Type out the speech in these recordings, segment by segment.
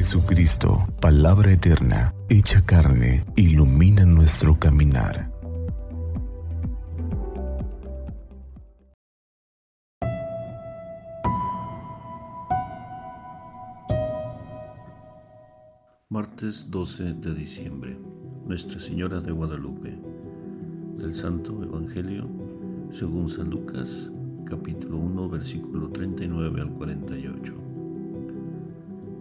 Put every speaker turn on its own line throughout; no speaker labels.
Jesucristo, palabra eterna, hecha carne, ilumina nuestro caminar.
Martes 12 de diciembre. Nuestra Señora de Guadalupe. Del Santo Evangelio según San Lucas, capítulo 1, versículo 39 al 48.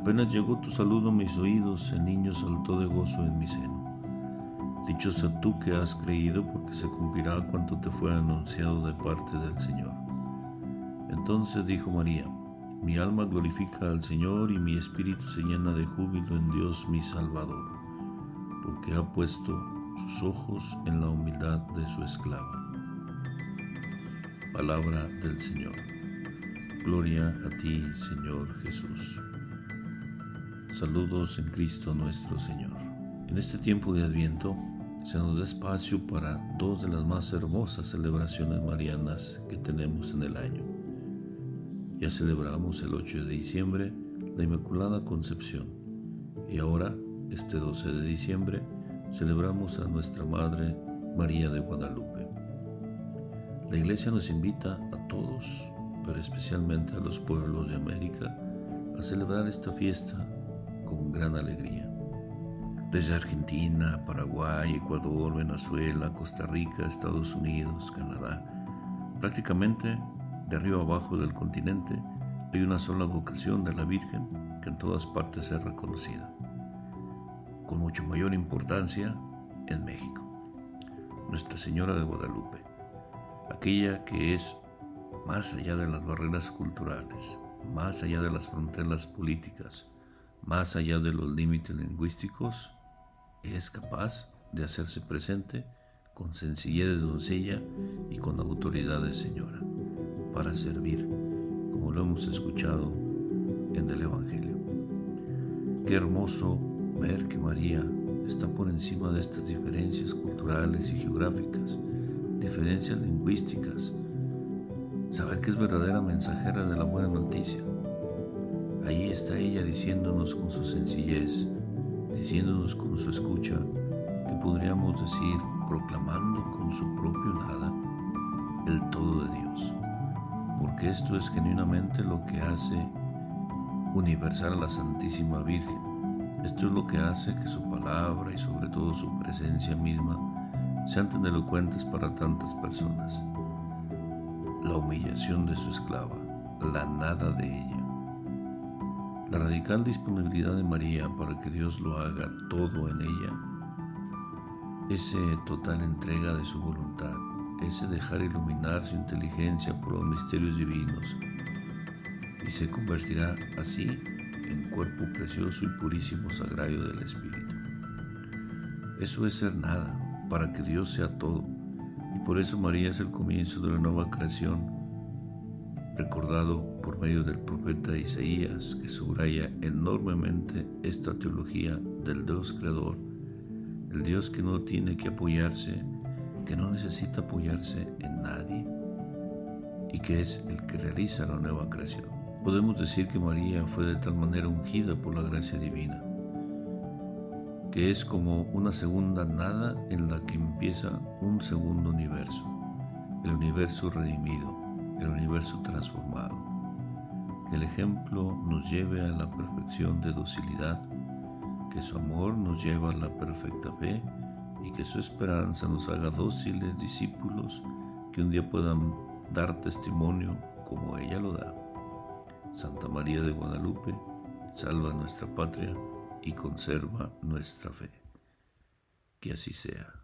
Apenas llegó tu saludo a mis oídos, el niño saltó de gozo en mi seno. Dichosa tú que has creído, porque se cumplirá cuanto te fue anunciado de parte del Señor. Entonces dijo María, mi alma glorifica al Señor y mi espíritu se llena de júbilo en Dios mi Salvador, porque ha puesto sus ojos en la humildad de su esclava. Palabra del Señor. Gloria a ti, Señor Jesús. Saludos en Cristo nuestro Señor. En este tiempo de Adviento se nos da espacio para dos de las más hermosas celebraciones marianas que tenemos en el año. Ya celebramos el 8 de diciembre la Inmaculada Concepción y ahora, este 12 de diciembre, celebramos a nuestra Madre María de Guadalupe. La Iglesia nos invita a todos, pero especialmente a los pueblos de América, a celebrar esta fiesta gran alegría. Desde Argentina, Paraguay, Ecuador, Venezuela, Costa Rica, Estados Unidos, Canadá, prácticamente de arriba abajo del continente hay una sola vocación de la Virgen que en todas partes es reconocida, con mucho mayor importancia en México. Nuestra Señora de Guadalupe, aquella que es más allá de las barreras culturales, más allá de las fronteras políticas, más allá de los límites lingüísticos, es capaz de hacerse presente con sencillez de doncella y con autoridad de señora, para servir, como lo hemos escuchado en el Evangelio. Qué hermoso ver que María está por encima de estas diferencias culturales y geográficas, diferencias lingüísticas, saber que es verdadera mensajera de la buena noticia, Está ella diciéndonos con su sencillez, diciéndonos con su escucha, que podríamos decir, proclamando con su propio nada, el todo de Dios. Porque esto es genuinamente lo que hace universal a la Santísima Virgen. Esto es lo que hace que su palabra y sobre todo su presencia misma sean tan elocuentes para tantas personas. La humillación de su esclava, la nada de ella la radical disponibilidad de María para que Dios lo haga todo en ella, ese total entrega de su voluntad, ese dejar iluminar su inteligencia por los misterios divinos, y se convertirá así en cuerpo precioso y purísimo sagrario del Espíritu. Eso es ser nada, para que Dios sea todo, y por eso María es el comienzo de la nueva creación recordado por medio del profeta Isaías, que subraya enormemente esta teología del Dios creador, el Dios que no tiene que apoyarse, que no necesita apoyarse en nadie y que es el que realiza la nueva creación. Podemos decir que María fue de tal manera ungida por la gracia divina, que es como una segunda nada en la que empieza un segundo universo, el universo redimido, el universo transformado. Que el ejemplo nos lleve a la perfección de docilidad, que su amor nos lleva a la perfecta fe y que su esperanza nos haga dóciles discípulos que un día puedan dar testimonio como ella lo da. Santa María de Guadalupe, salva nuestra patria y conserva nuestra fe. Que así sea.